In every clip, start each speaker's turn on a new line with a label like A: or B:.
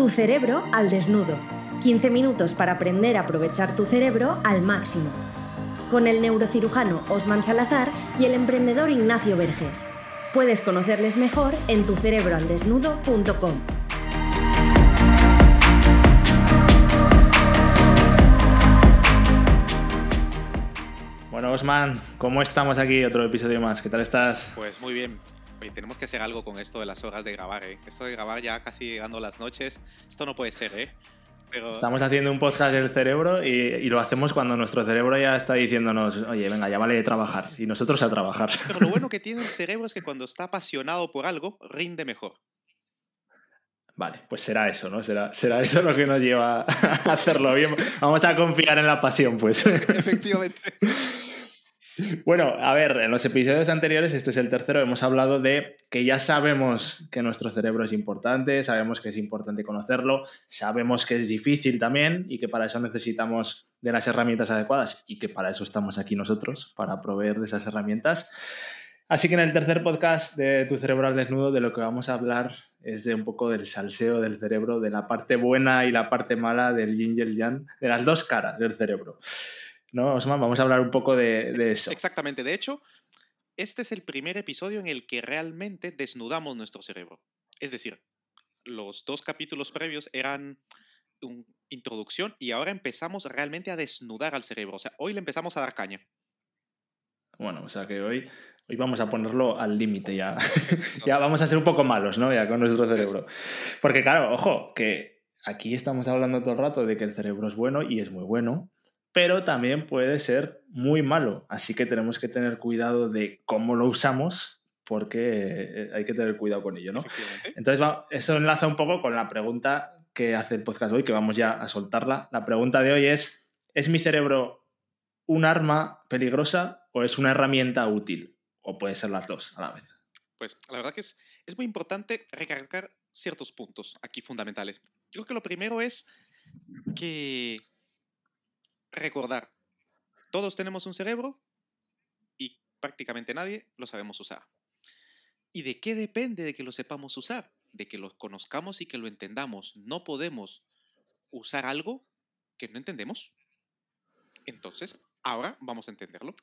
A: Tu cerebro al desnudo. 15 minutos para aprender a aprovechar tu cerebro al máximo. Con el neurocirujano Osman Salazar y el emprendedor Ignacio Verges. Puedes conocerles mejor en tucerebroaldesnudo.com.
B: Bueno, Osman, ¿cómo estamos aquí? Otro episodio más. ¿Qué tal estás?
C: Pues muy bien. Oye, tenemos que hacer algo con esto de las horas de grabar, ¿eh? Esto de grabar ya casi llegando a las noches, esto no puede ser, ¿eh?
B: Pero... Estamos haciendo un podcast del cerebro y, y, lo hacemos cuando nuestro cerebro ya está diciéndonos, oye, venga, ya vale de trabajar. Y nosotros a trabajar.
C: Pero lo bueno que tiene el cerebro es que cuando está apasionado por algo, rinde mejor.
B: Vale, pues será eso, ¿no? Será, será eso lo que nos lleva a hacerlo bien. Vamos a confiar en la pasión, pues.
C: Efectivamente.
B: Bueno, a ver, en los episodios anteriores, este es el tercero, hemos hablado de que ya sabemos que nuestro cerebro es importante, sabemos que es importante conocerlo, sabemos que es difícil también y que para eso necesitamos de las herramientas adecuadas y que para eso estamos aquí nosotros, para proveer de esas herramientas. Así que en el tercer podcast de Tu cerebro al desnudo, de lo que vamos a hablar es de un poco del salseo del cerebro, de la parte buena y la parte mala del yin y el yang, de las dos caras del cerebro. ¿No, Osman? Vamos a hablar un poco de, de, eso.
C: Exactamente. De hecho, este es el primer episodio en el que realmente desnudamos nuestro cerebro. Es decir, los dos capítulos previos eran una introducción y ahora empezamos realmente a desnudar al cerebro. O sea, hoy le empezamos a dar caña.
B: Bueno, o sea que hoy, hoy vamos a ponerlo al límite ya. ya vamos a ser un poco malos, ¿no? Ya con nuestro cerebro. Porque claro, ojo, que aquí estamos hablando todo el rato de que el cerebro es bueno y es muy bueno pero también puede ser muy malo. Así que tenemos que tener cuidado de cómo lo usamos porque eh, hay que tener cuidado con ello, ¿no? Entonces, eso enlaza un poco con la pregunta que hace el podcast hoy, que vamos ya a soltarla. La pregunta de hoy es, ¿es mi cerebro un arma peligrosa o es una herramienta útil? O puede ser las dos a la vez.
C: Pues la verdad que es, es muy importante recargar ciertos puntos aquí fundamentales. Yo creo que lo primero es que recordar, todos tenemos un cerebro y prácticamente nadie lo sabemos usar. ¿Y de qué depende de que lo sepamos usar? De que lo conozcamos y que lo entendamos. No podemos usar algo que no entendemos. Entonces, ahora vamos a entenderlo.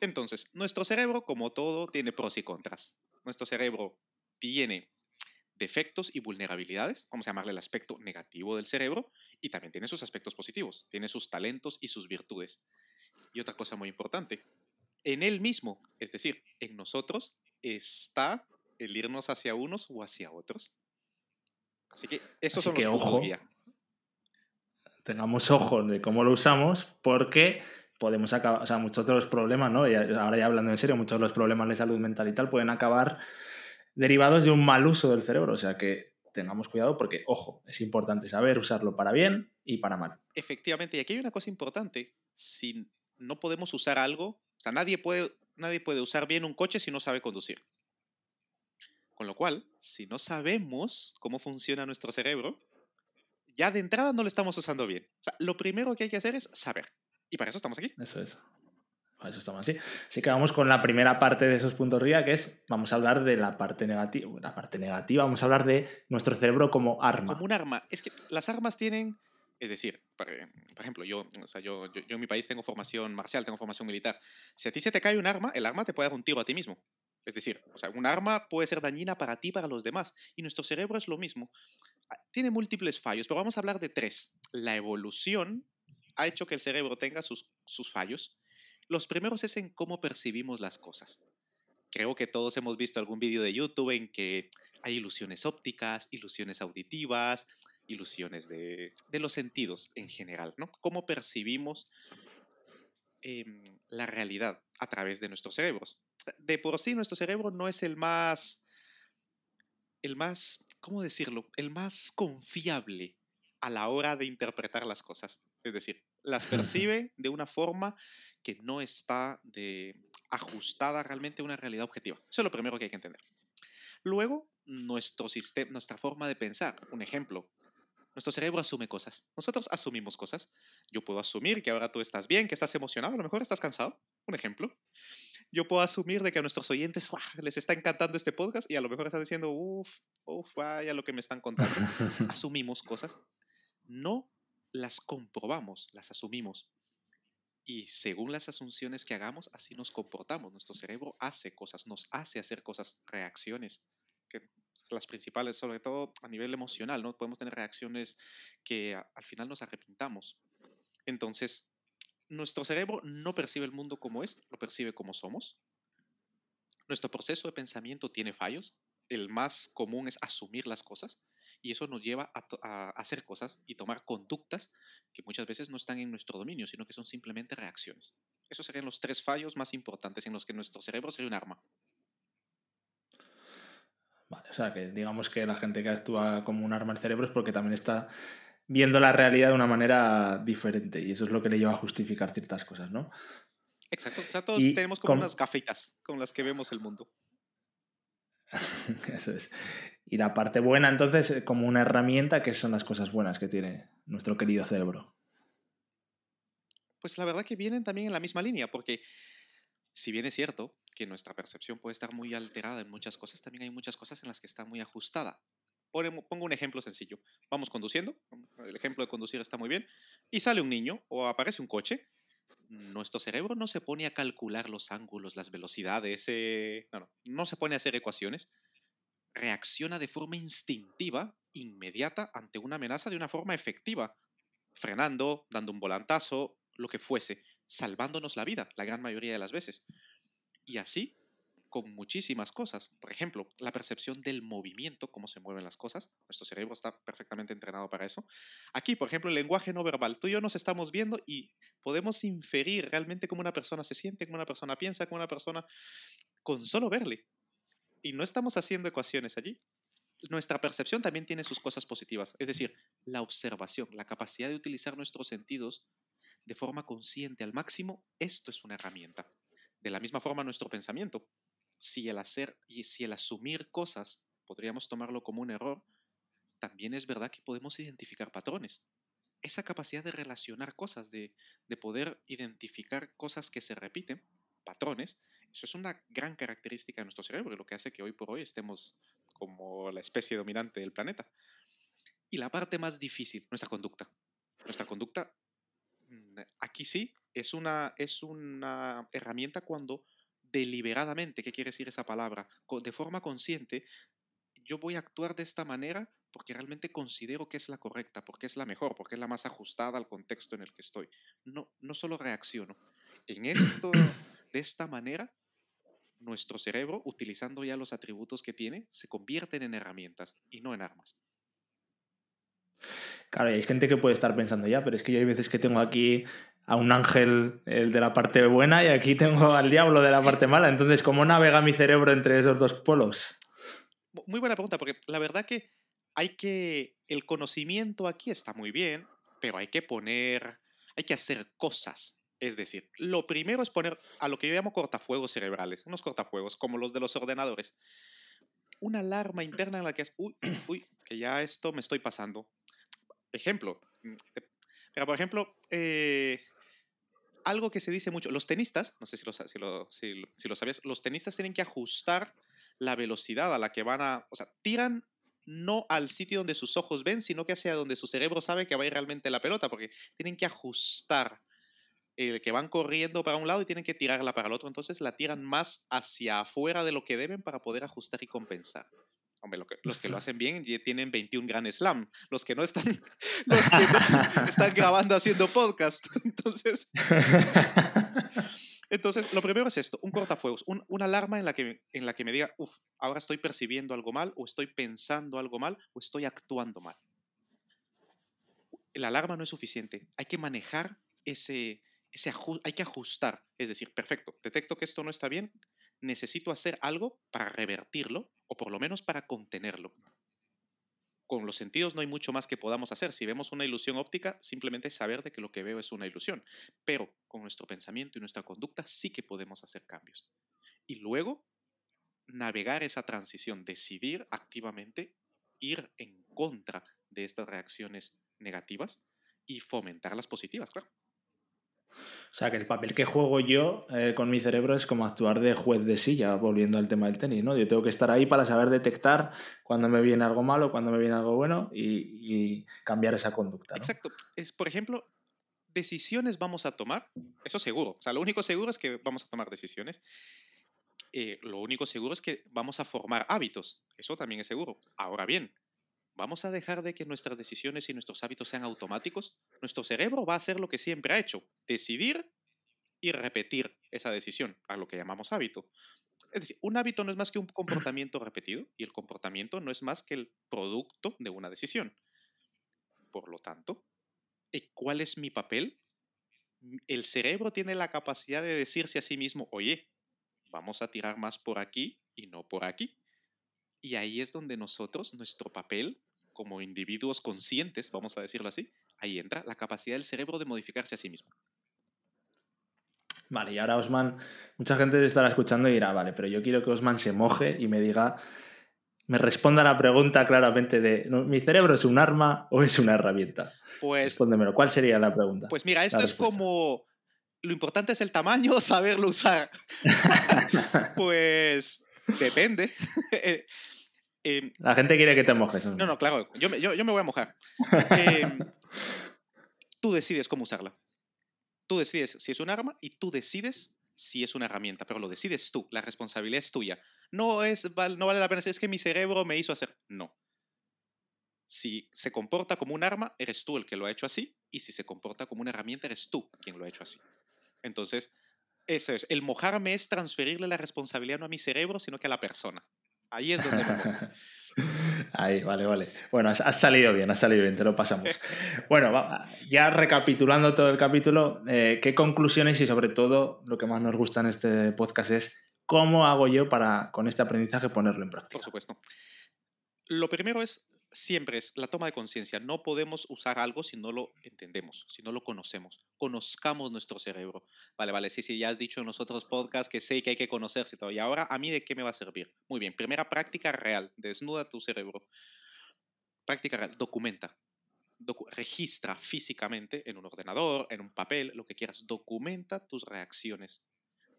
C: Entonces, nuestro cerebro, como todo, tiene pros y contras. Nuestro cerebro tiene defectos y vulnerabilidades, vamos a llamarle el aspecto negativo del cerebro, y también tiene sus aspectos positivos, tiene sus talentos y sus virtudes. Y otra cosa muy importante, en él mismo, es decir, en nosotros, está el irnos hacia unos o hacia otros. Así que esos son los
B: ojo, guía. Tengamos ojo de cómo lo usamos, porque podemos acabar, o sea, muchos de los problemas, ¿no? Y ahora ya hablando en serio, muchos de los problemas de salud mental y tal pueden acabar derivados de un mal uso del cerebro. O sea que tengamos cuidado porque, ojo, es importante saber usarlo para bien y para mal.
C: Efectivamente, y aquí hay una cosa importante. Si no podemos usar algo, o sea, nadie puede, nadie puede usar bien un coche si no sabe conducir. Con lo cual, si no sabemos cómo funciona nuestro cerebro, ya de entrada no lo estamos usando bien. O sea, lo primero que hay que hacer es saber. Y para eso estamos aquí.
B: Eso es. Eso estamos así. Así que vamos con la primera parte de esos puntos RIA, que es, vamos a hablar de la parte negativa. La parte negativa, vamos a hablar de nuestro cerebro como arma.
C: Como un arma. Es que las armas tienen, es decir, por, ejemplo, yo, o sea, yo, yo, en mi país tengo formación marcial, tengo formación militar. Si a ti se te cae un arma, el arma te puede dar un tiro a ti mismo. Es decir, o sea, un arma puede ser dañina para ti, para los demás. Y nuestro cerebro es lo mismo. Ah, tiene múltiples fallos, pero vamos a hablar de tres. La evolución ha hecho que el cerebro tenga sus, sus fallos los primeros es en cómo percibimos las cosas. Creo que todos hemos visto algún vídeo de YouTube en que hay ilusiones ópticas, ilusiones auditivas, ilusiones de, los sentidos en general, ¿no? Cómo percibimos em, la realidad a través de nuestros cerebros. De por sí, nuestro cerebro no es el más, el más, ¿cómo decirlo? El más confiable a la hora de interpretar las cosas. Es decir, las percibe de una forma que no está de, ajustada realmente a una realidad objetiva. Eso es lo primero que hay que entender. Luego, nuestro sistema, nuestra forma de pensar. Un ejemplo, nuestro cerebro asume cosas. Nosotros asumimos cosas. Yo puedo asumir que ahora tú estás bien, que estás emocionado, a lo mejor estás cansado. Un ejemplo. yo puedo asumir de que a nuestros oyentes les está encantando este podcast y a lo mejor están diciendo, uff, uff, vaya lo que me están contando. Asumimos cosas, no las comprobamos, las asumimos. Y según las asunciones que hagamos, así nos comportamos. Nuestro cerebro hace cosas, nos hace hacer cosas, reacciones, las principales, sobre todo a nivel emocional, ¿no? Podemos tener reacciones que al final nos arrepintamos. Entonces, nuestro cerebro no percibe el mundo como es, lo percibe como somos. Nuestro proceso de pensamiento tiene fallos. El más común es asumir las cosas y eso nos lleva a, hacer cosas y tomar conductas que muchas veces no están en nuestro dominio, sino que son simplemente reacciones. Esos serían los tres fallos más importantes en los que nuestro cerebro sería un arma.
B: Vale, o sea, que digamos que la gente que actúa como un arma el cerebro es porque también está viendo la realidad de una manera diferente y eso es lo que le lleva a justificar ciertas cosas, ¿no?
C: Exacto, o sea, todos tenemos como unas gafetas con las que vemos el mundo.
B: eso es. Y la parte buena, entonces, eh, como una herramienta, ¿qué son las cosas buenas que tiene nuestro querido cerebro?
C: Pues la verdad que vienen también en la misma línea, porque si bien es cierto que nuestra percepción puede estar muy alterada en muchas cosas, también hay muchas cosas en las que está muy ajustada. Pongo un ejemplo sencillo. Vamos conduciendo, el ejemplo de conducir está muy bien, y sale un niño o aparece un coche. Nuestro cerebro no se pone a calcular los ángulos, las velocidades, eh, no, no, no se pone a hacer ecuaciones. Reacciona de forma instintiva, inmediata, ante una amenaza de una forma efectiva, frenando, dando un volantazo, lo que fuese, salvándonos la vida la gran mayoría de las veces. Y así con muchísimas cosas. Por ejemplo, la percepción del movimiento, cómo se mueven las cosas. Nuestro cerebro está perfectamente entrenado para eso. Aquí, por ejemplo, el lenguaje no verbal. Tú y yo nos estamos viendo y podemos inferir realmente cómo una persona se siente, cómo una persona piensa, cómo una persona con solo verle. Y no estamos haciendo ecuaciones allí. Nuestra percepción también tiene sus cosas positivas. Es decir, la observación, la capacidad de utilizar nuestros sentidos de forma consciente al máximo, esto es una herramienta. De la misma forma, nuestro pensamiento si el hacer y si el asumir cosas podríamos tomarlo como un error, también es verdad que podemos identificar patrones. Esa capacidad de relacionar cosas, de, de poder identificar cosas que se repiten, patrones, eso es una gran característica de nuestro cerebro lo que hace que hoy por hoy estemos como la especie dominante del planeta. Y la parte más difícil, nuestra conducta. Nuestra conducta, mm, aquí sí, es una, es una herramienta cuando deliberadamente, ¿qué quiere decir esa palabra? De forma consciente, yo voy a actuar de esta manera porque realmente considero que es la correcta, porque es la mejor, porque es la más ajustada al contexto en el que estoy. No, no solo reacciono. En esto, de esta manera, nuestro cerebro, utilizando ya los atributos que tiene, se convierten en herramientas y no en armas.
B: Claro, hay gente que puede estar pensando ya, pero es que yo hay veces que tengo aquí a un ángel el de la parte buena y aquí tengo al diablo de la parte mala. Entonces, ¿cómo navega mi cerebro entre esos dos polos?
C: Muy buena pregunta, porque la verdad que hay que. El conocimiento aquí está muy bien, pero hay que poner. Hay que hacer cosas. Es decir, lo primero es poner a lo que yo llamo cortafuegos cerebrales, unos cortafuegos como los de los ordenadores. Una alarma interna en la que es, uy, uy, que ya esto me estoy pasando. Ejemplo, mm, pero por ejemplo, eh, algo que se dice mucho, los tenistas, no sé si lo, si, si, lo, sabías, los tenistas tienen que ajustar la velocidad a la que van a, o sea, tiran no al sitio donde sus ojos ven, sino que hacia donde su cerebro sabe que va a ir realmente la pelota, porque tienen que ajustar que van corriendo para un lado y tienen que tirarla para el otro, entonces la tiran más hacia afuera de lo que deben para poder ajustar y compensar. Hombre, los que lo hacen bien tienen 21 Grand Slam. Los que no están, los que están grabando haciendo podcast. Entonces, entonces, lo primero es esto, un cortafuegos, una alarma en la, que, en la que me diga, uff, ahora estoy percibiendo algo mal, o estoy pensando algo mal, o estoy actuando mal. La alarma no es suficiente. Hay que manejar ese, hay que ajustar. Es decir, perfecto, detecto que esto no está bien, necesito hacer algo para revertirlo o por lo menos para contenerlo. Con los sentidos no hay mucho más que podamos hacer. Si vemos una ilusión óptica, simplemente saber de que lo que veo es una ilusión. Pero con nuestro pensamiento y nuestra conducta sí que podemos hacer cambios. Y luego, navegar esa transición, decidir activamente ir en contra de estas reacciones negativas y fomentar las positivas, claro.
B: O sea, que el papel que juego yo eh, con mi cerebro es como actuar de juez de silla, volviendo al tema del tenis, ¿no? Yo tengo que estar ahí para saber detectar cuando me viene algo malo, cuando me viene algo bueno y, cambiar esa conducta.
C: Exacto. Es, por ejemplo, decisiones vamos a tomar, eso seguro. O sea, lo único seguro es que vamos a tomar decisiones. Eh, lo único seguro es que vamos a formar hábitos. Eso también es seguro. Ahora bien, ¿Vamos a dejar de que nuestras decisiones y nuestros hábitos sean automáticos? Nuestro cerebro va a hacer lo que siempre ha hecho, decidir y repetir esa decisión, a lo que llamamos hábito. Es decir, un hábito no es más que un comportamiento repetido y el comportamiento no es más que el producto de una decisión. Por lo tanto, eh, ¿cuál es mi papel? El cerebro tiene la capacidad de decirse a sí mismo, oye, vamos a tirar más por aquí y no por aquí. Y ahí es donde nosotros, nuestro papel como individuos conscientes, vamos a decirlo así, ahí entra la capacidad del cerebro de modificarse a sí mismo.
B: Vale, y ahora Osman, mucha gente estará escuchando y dirá, vale, pero yo quiero que Osman se moje y me diga, me responda la pregunta claramente de, ¿mi cerebro es un arma o es una herramienta? Pues... Respóndemelo, ¿cuál sería la pregunta?
C: Pues mira, esto es como, lo importante es el tamaño, saberlo usar. pues depende. Eh,
B: la gente quiere que te mojes.
C: No, no, claro, yo, yo, me voy a mojar. Em, tú decides cómo usarla. Tú decides si es un arma y tú decides si es una herramienta, pero lo decides tú, la responsabilidad es tuya. No, es, no vale la pena decir, es que mi cerebro me hizo hacer. No. Si se comporta como un arma, eres tú el que lo ha hecho así, y si se comporta como una herramienta, eres tú quien lo ha hecho así. Entonces, eso es. El mojarme es transferirle la responsabilidad no a mi cerebro, sino que a la persona. Ahí es donde
B: Ahí, vale, vale. Bueno, has, salido bien, has salido bien, te lo pasamos. Bueno, ya recapitulando todo el capítulo, eh, ¿qué conclusiones y sobre todo lo que más nos gusta en este podcast es cómo hago yo para con este aprendizaje ponerlo en práctica?
C: Por supuesto. Lo primero es siempre es la toma de conciencia. No podemos usar algo si no lo entendemos, si no lo conocemos. Conozcamos nuestro cerebro. Vale, vale, sí, sí, ya has dicho en los otros podcasts que sé que hay que conocerse todo. Y ahora, ¿a mí de qué me va a servir? Muy bien, primera práctica real. Desnuda tu cerebro. Práctica real, documenta. registra físicamente en un ordenador, en un papel, lo que quieras. Documenta tus reacciones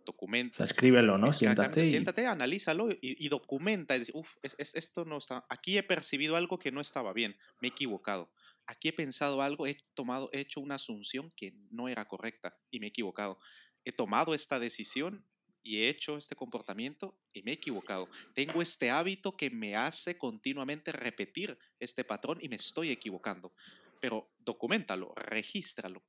C: documenta.
B: escríbelo, ¿no?
C: Siéntate. Siéntate, analízalo y, documenta. Es, Uf, esto no está. Aquí he percibido algo que no estaba bien. Me he equivocado. Aquí he pensado algo, he tomado, he hecho una asunción que no era correcta y me he equivocado. He tomado esta decisión y he hecho este comportamiento y me he equivocado. Tengo este hábito que me hace continuamente repetir este patrón y me estoy equivocando. Pero documentalo, regístralo.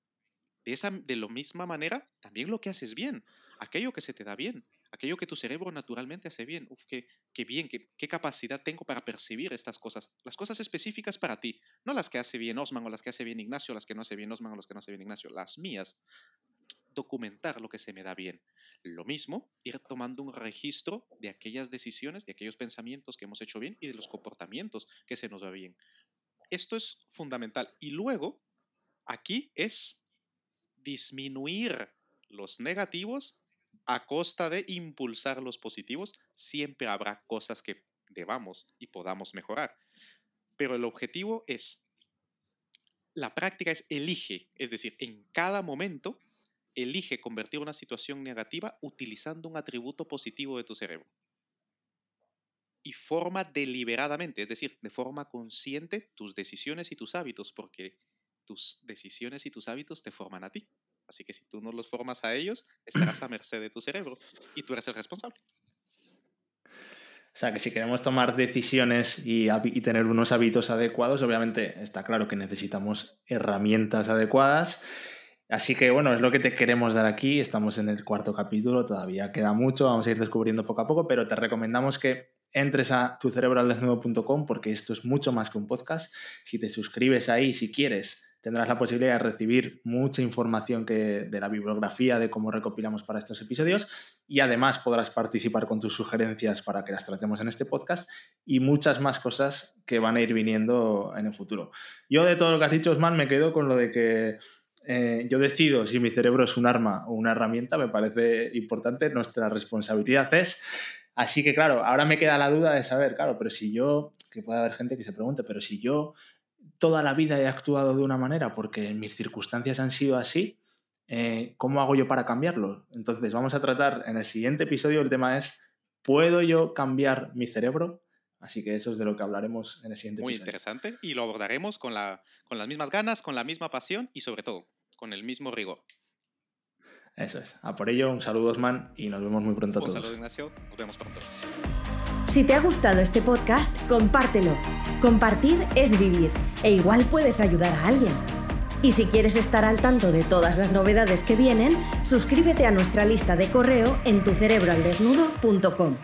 C: De, esa, de la misma manera, también lo que haces bien aquello que se te da bien, aquello que tu cerebro naturalmente hace bien. Uf, qué, qué bien, qué, qué, capacidad tengo para percibir estas cosas. Las cosas específicas para ti, no las que hace bien Osman o las que hace bien Ignacio, las que no hace bien Osman o las que no hace bien Ignacio, las mías. Documentar lo que se me da bien. Lo mismo, ir tomando un registro de aquellas decisiones, de aquellos pensamientos que hemos hecho bien y de los comportamientos que se nos va bien. Esto es fundamental. Y luego, aquí es disminuir los negativos a costa de impulsar los positivos, siempre habrá cosas que debamos y podamos mejorar. Pero el objetivo es, la práctica es elige, es decir, en cada momento elige convertir una situación negativa utilizando un atributo positivo de tu cerebro. Y forma deliberadamente, es decir, de forma consciente tus decisiones y tus hábitos, porque tus decisiones y tus hábitos te forman a ti. Así que si tú no los formas a ellos, estarás a merced de tu cerebro y tú eres el responsable.
B: O sea, que si queremos tomar decisiones y, tener unos hábitos adecuados, obviamente está claro que necesitamos herramientas adecuadas. Así que bueno, es lo que te queremos dar aquí. Estamos en el cuarto capítulo, todavía queda mucho, vamos a ir descubriendo poco a poco, pero te recomendamos que entres a tucerebraldesnudo.com porque esto es mucho más que un podcast. Si te suscribes ahí, si quieres, tendrás la posibilidad de recibir mucha información que, de la bibliografía, de cómo recopilamos para estos episodios y además podrás participar con tus sugerencias para que las tratemos en este podcast y muchas más cosas que van a ir viniendo en el futuro. Yo de todo lo que has dicho, Osman, me quedo con lo de que eh, yo decido si mi cerebro es un arma o una herramienta, me parece importante, nuestra responsabilidad es... Así que claro, ahora me queda la duda de saber, claro, pero si yo, que puede haber gente que se pregunte, pero si yo toda la vida he actuado de una manera porque mis circunstancias han sido así, eh, ¿cómo hago yo para cambiarlo? Entonces vamos a tratar en el siguiente episodio, el tema es, ¿puedo yo cambiar mi cerebro? Así que eso es de lo que hablaremos en el siguiente
C: Muy
B: episodio.
C: interesante y lo abordaremos con, la, con las mismas ganas, con la misma pasión y sobre todo con el mismo rigor.
B: Eso es. A por ello, un saludo Osman y nos vemos muy pronto a
C: Un
B: todos.
C: saludo Ignacio, nos vemos pronto.
A: Si te ha gustado este podcast, compártelo. Compartir es vivir e igual puedes ayudar a alguien. Y si quieres estar al tanto de todas las novedades que vienen, suscríbete a nuestra lista de correo en tucerebroaldesnudo.com.